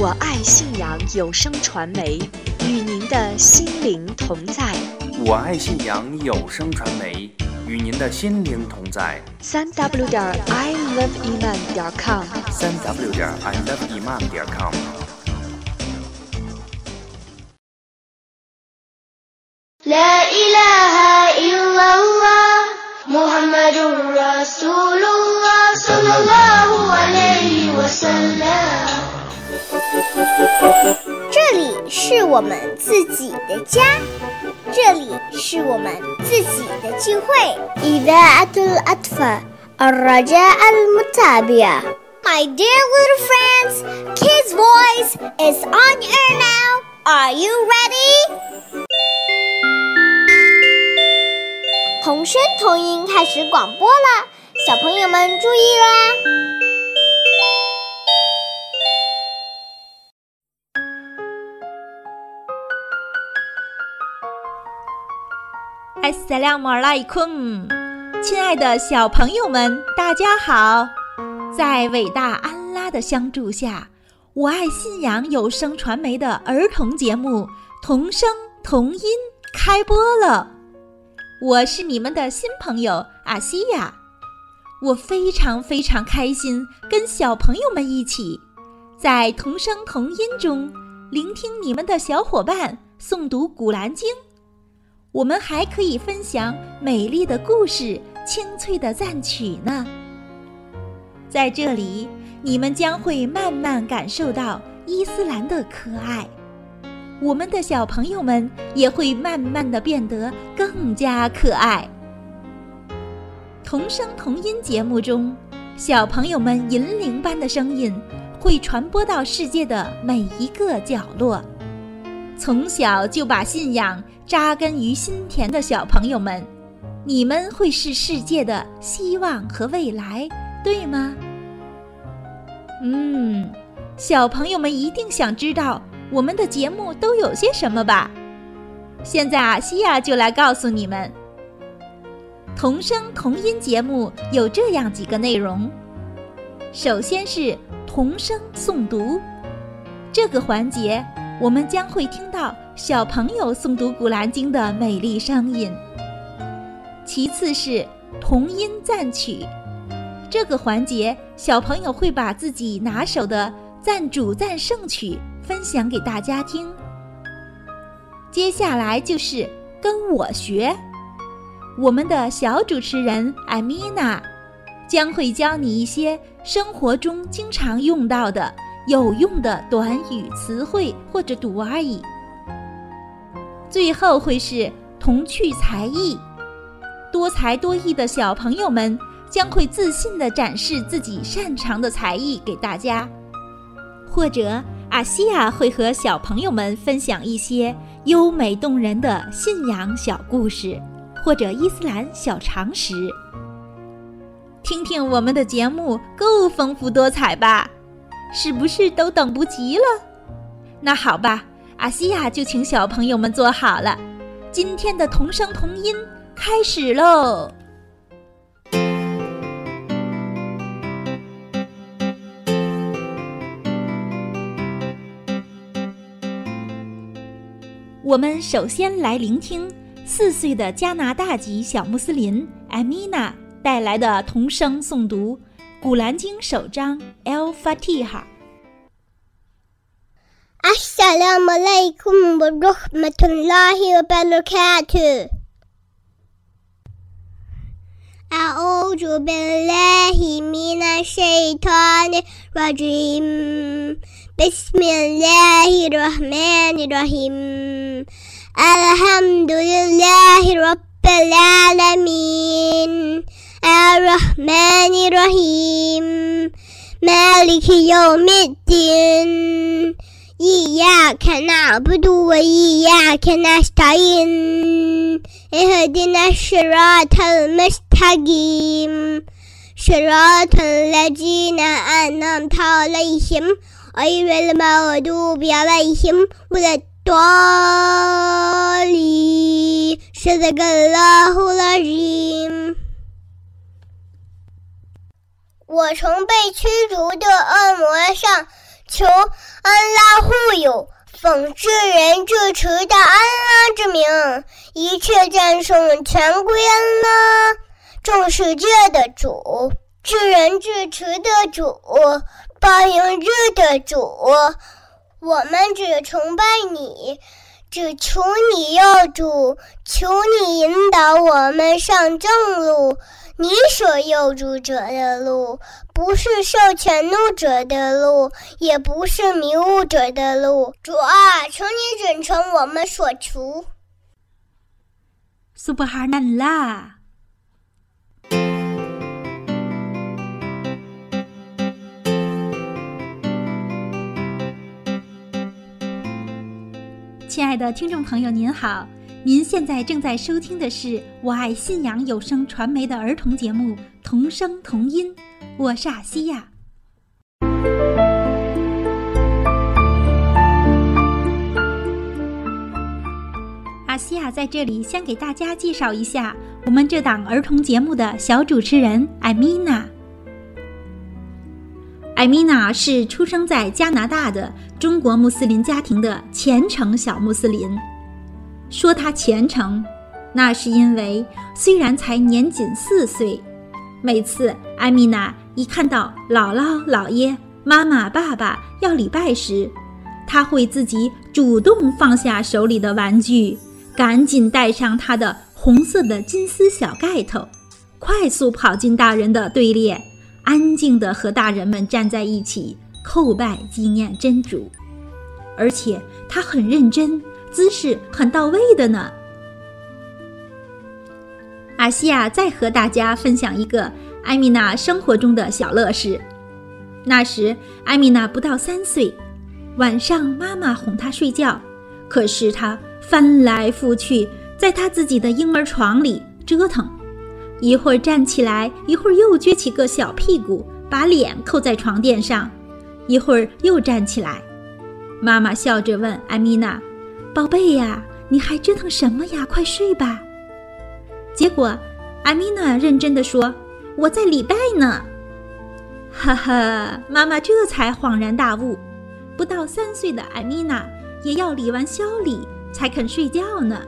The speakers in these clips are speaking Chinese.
我爱信仰有声传媒，与您的心灵同在。我爱信仰有声传媒，与您的心灵同在。三 w 点 i love iman 点 com，三 w 点 i love iman 点 com。لا إله إلا الله محمد رسول الله صلى الله عليه وسلم 这里是我们自己的家，这里是我们自己的聚会。إذاعة الأطفال الرجاء المتابعة My dear little friends, Kids Voice is on air now. Are you ready? 童声童音开始广播了，小朋友们注意啦！ Assalamu alaikum，亲爱的小朋友们，大家好！在伟大安拉的相助下，我爱信仰有声传媒的儿童节目《童声童音》开播了。我是你们的新朋友阿西亚，我非常非常开心，跟小朋友们一起在童声童音中聆听你们的小伙伴诵读《古兰经》。我们还可以分享美丽的故事、清脆的赞曲呢。在这里，你们将会慢慢感受到伊斯兰的可爱，我们的小朋友们也会慢慢的变得更加可爱。童声童音节目中，小朋友们银铃般的声音会传播到世界的每一个角落。从小就把信仰扎根于心田的小朋友们，你们会是世界的希望和未来，对吗？嗯，小朋友们一定想知道我们的节目都有些什么吧？现在啊西亚就来告诉你们，童声童音节目有这样几个内容。首先是童声诵读，这个环节。我们将会听到小朋友诵读《古兰经》的美丽声音。其次是童音赞曲，这个环节小朋友会把自己拿手的赞主赞圣曲分享给大家听。接下来就是跟我学，我们的小主持人艾米娜将会教你一些生活中经常用到的。有用的短语词汇或者读而已。最后会是童趣才艺，多才多艺的小朋友们将会自信地展示自己擅长的才艺给大家，或者阿西亚会和小朋友们分享一些优美动人的信仰小故事，或者伊斯兰小常识。听听我们的节目够丰富多彩吧？是不是都等不及了？那好吧，阿西亚就请小朋友们坐好了，今天的童声童音开始喽！我们首先来聆听四岁的加拿大籍小穆斯林艾米娜带来的童声诵读。《古兰经》首章《El Fatiha》。 السلام عليكم ورحمة الله وبركاته أعوذ بالله من الشيطان الرجيم بسم الله الرحمن الرحيم الحمد لله رب العالمين الرحمن الرحيم. مالك يوم الدين. إياك نعبد وإياك نستعين. اهدنا الصراط المستقيم. صراط الذين أنعمت عليهم غير المغضوب عليهم ولا الضالين. صدق الله العظيم. 我从被驱逐的恶魔上求安拉护佑，奉至仁至慈的安拉之名，一切赞颂全归安拉，众世界的主，至仁至慈的主，报应日的主。我们只崇拜你。只求你要主，求你引导我们上正路。你所诱主者的路，不是受权怒者的路，也不是迷雾者的路。主啊，求你准成我们所求。苏布哈纳拉。亲爱的听众朋友，您好！您现在正在收听的是我爱信仰有声传媒的儿童节目《童声童音》，我是阿西亚。阿西亚在这里先给大家介绍一下我们这档儿童节目的小主持人艾米娜。艾米娜是出生在加拿大的中国穆斯林家庭的虔诚小穆斯林。说她虔诚，那是因为虽然才年仅四岁，每次艾米娜一看到姥姥、姥爷、妈妈、爸爸要礼拜时，她会自己主动放下手里的玩具，赶紧戴上她的红色的金丝小盖头，快速跑进大人的队列。安静地和大人们站在一起叩拜纪念真主，而且他很认真，姿势很到位的呢。阿西亚再和大家分享一个艾米娜生活中的小乐事。那时艾米娜不到三岁，晚上妈妈哄她睡觉，可是她翻来覆去在她自己的婴儿床里折腾。一会儿站起来，一会儿又撅起个小屁股，把脸扣在床垫上；一会儿又站起来。妈妈笑着问艾米娜：“宝贝呀，你还折腾什么呀？快睡吧。”结果，艾米娜认真的说：“我在礼拜呢。”哈哈，妈妈这才恍然大悟：不到三岁的艾米娜也要礼完宵礼才肯睡觉呢。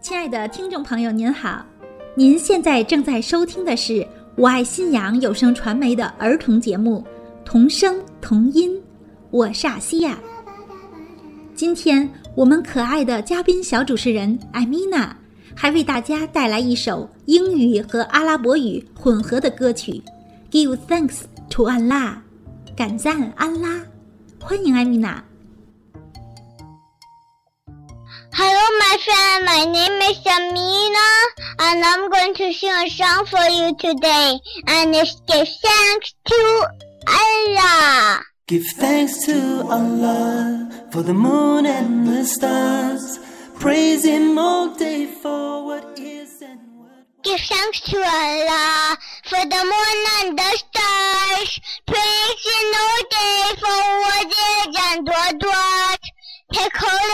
亲爱的听众朋友您好，您现在正在收听的是我爱信仰有声传媒的儿童节目《童声童音》，我是阿西亚。今天我们可爱的嘉宾小主持人艾米娜还为大家带来一首英语和阿拉伯语混合的歌曲《Give Thanks to Allah》，感赞安拉。欢迎艾米娜。Hello, my friend. My name is Amina, and I'm going to sing a song for you today. And it's give thanks to Allah. Give thanks to Allah for the moon and the stars. Praise Him all day for what is and what. Give thanks to Allah for the moon and the stars. Praise Him all day for what is and what what. Take hold of your iman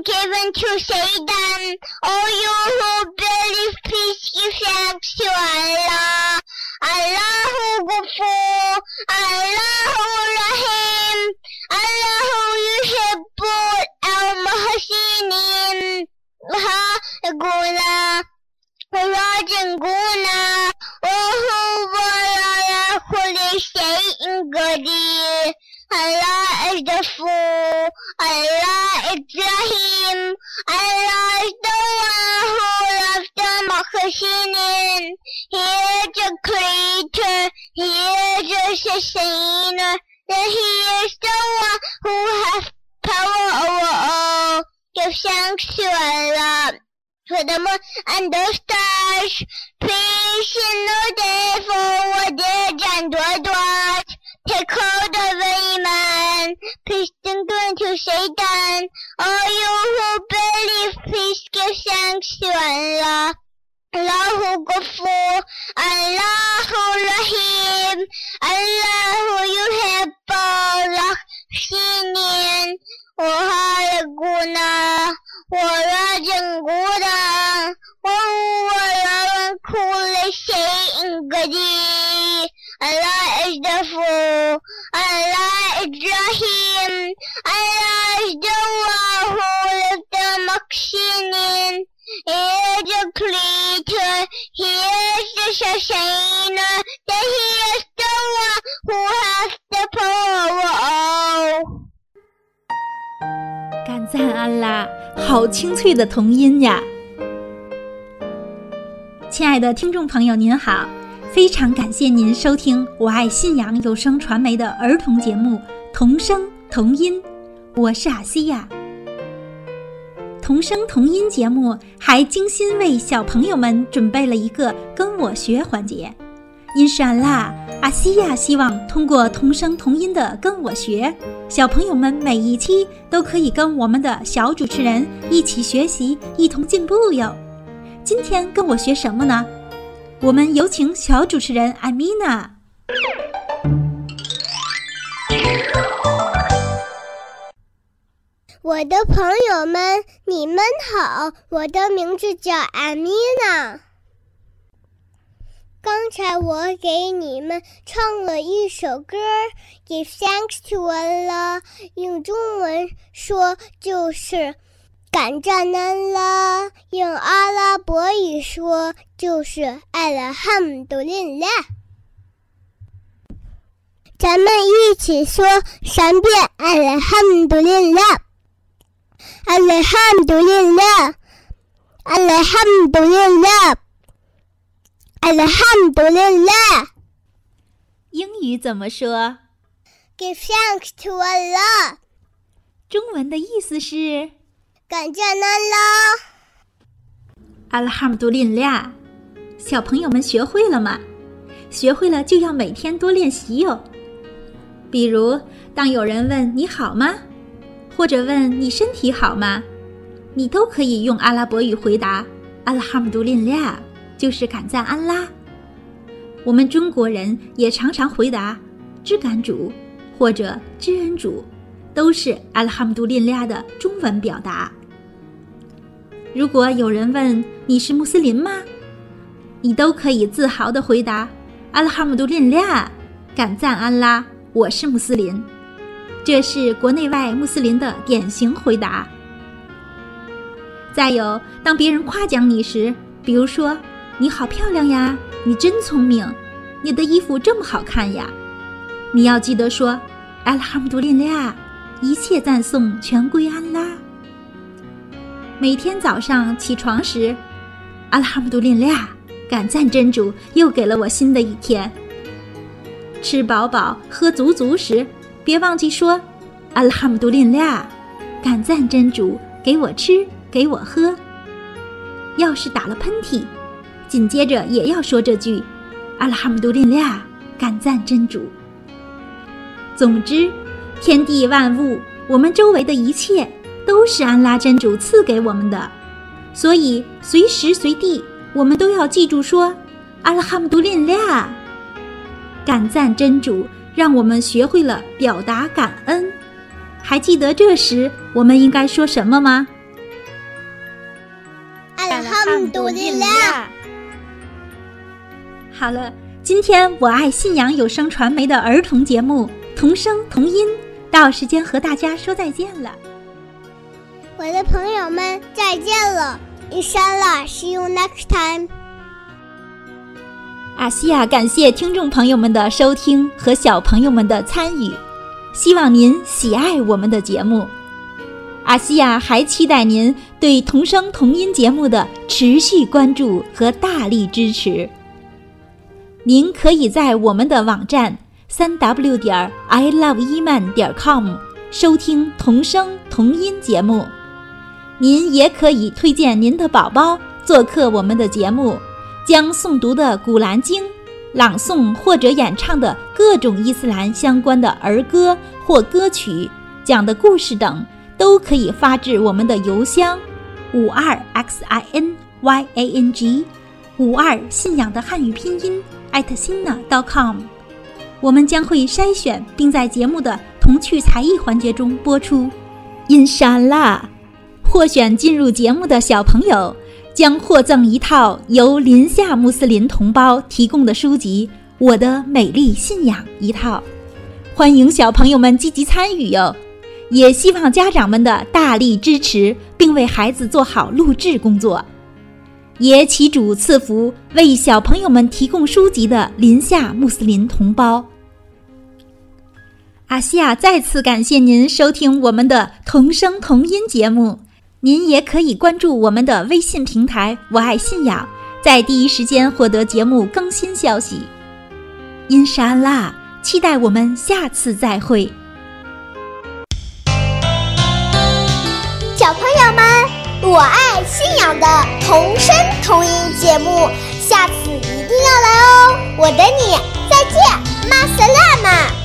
Don't give in to Satan. All you who believe, please give thanks to Allah. Allahu Ghafur. Allahu Rahim. Allahu yuhibbul al-muhsinin. Ha, gula. راجعون وهو على كل شيء قدير Allah is the fool. Allah is Rahim. Allah is the one who loves the Muhsinin. He is the creator. He is the sustainer. That he is the one who has power over all. Give thanks to Allah for the moon and the stars. Praise in the day for what and what was. Take hold of Iman. Please don't go into Satan. All you who believe, please give thanks to Allah. Allahu Ghafur, Allahu Rahim, Allahu Yuhibbul Muhsinin. وخالقنا ورازقنا وهو على كل شيء قدير the Muksinin, He is the creator, He is the sustainer, that He is the one who has the power 感赞安拉，好清脆的童音呀！亲爱的听众朋友，您好，非常感谢您收听我爱信仰有声传媒的儿童节目《童声童音》，我是阿西亚。童声童音节目还精心为小朋友们准备了一个跟我学环节。因是安拉，阿西亚希望通过童声童音的跟我学，小朋友们每一期都可以跟我们的小主持人一起学习，一同进步哟。今天跟我学什么呢？我们有请小主持人艾米娜。我的朋友们，你们好，我的名字叫艾米娜。刚才我给你们唱了一首歌，Give thanks to Allah，用中文说就是感赞安拉，用阿拉伯语说就是艾拉哈姆杜林拉。咱们一起说三遍艾拉哈姆杜林拉。Alhamdulillah. Alhamdulillah. Alhamdulillah. 英语怎么说？Give thanks to Allah。中文的意思是？感谢阿拉。Alhamdulillah。小朋友们学会了吗？学会了就要每天多练习哟。比如，当有人问你好吗？或者问你身体好吗？你都可以用阿拉伯语回答“阿拉哈姆杜林俩”，就是感赞安拉。我们中国人也常常回答“知感主”或者“知恩主”，都是阿拉哈姆杜林俩的中文表达。如果有人问你是穆斯林吗？你都可以自豪地回答“阿拉哈姆杜林俩”，感赞安拉，我是穆斯林。这是国内外穆斯林的典型回答。再有，当别人夸奖你时，比如说“你好漂亮呀，你真聪明，你的衣服这么好看呀”，你要记得说“阿拉哈姆杜林俩”，一切赞颂全归安拉。每天早上起床时，“阿拉哈姆杜林俩”，感赞真主又给了我新的一天。吃饱饱、喝足足时，别忘记说“阿拉哈姆杜林俩”，感赞真主给我吃。给我喝。要是打了喷嚏，紧接着也要说这句“阿拉哈姆杜林俩”，感赞真主。总之，天地万物，我们周围的一切，都是安拉真主赐给我们的，所以随时随地，我们都要记住说“阿拉哈姆杜林俩”，感赞真主，让我们学会了表达感恩。还记得这时我们应该说什么吗？好了，今天我爱信仰有声传媒的儿童节目《童声童音》到时间和大家说再见了。我的朋友们，再见了！Inshallah，see you next time。阿西亚感谢听众朋友们的收听和小朋友们的参与，希望您喜爱我们的节目。阿西亚还期待您对童声童音节目的持续关注和大力支持。您可以在我们的网站三 w 点 i love 伊曼点 com 收听童声童音节目。您也可以推荐您的宝宝做客我们的节目，将诵读的《古兰经》、朗诵或者演唱的各种伊斯兰相关的儿歌或歌曲、讲的故事等。都可以发至我们的邮箱五二 x i n y a n g 五二信仰的汉语拼音 at sina dot com，我们将会筛选并在节目的童趣才艺环节中播出。印沙拉，获选进入节目的小朋友将获赠一套由临夏穆斯林同胞提供的书籍《我的美丽信仰》一套。欢迎小朋友们积极参与哟！也希望家长们的大力支持，并为孩子做好录制工作。也祈主赐福为小朋友们提供书籍的临夏穆斯林同胞。阿西亚再次感谢您收听我们的童声童音节目。您也可以关注我们的微信平台“我爱信仰”，在第一时间获得节目更新消息。因沙拉。期待我们下次再会，小朋友们，我爱信仰的童声童音节目，下次一定要来哦！我等你，再见，马斯拉玛。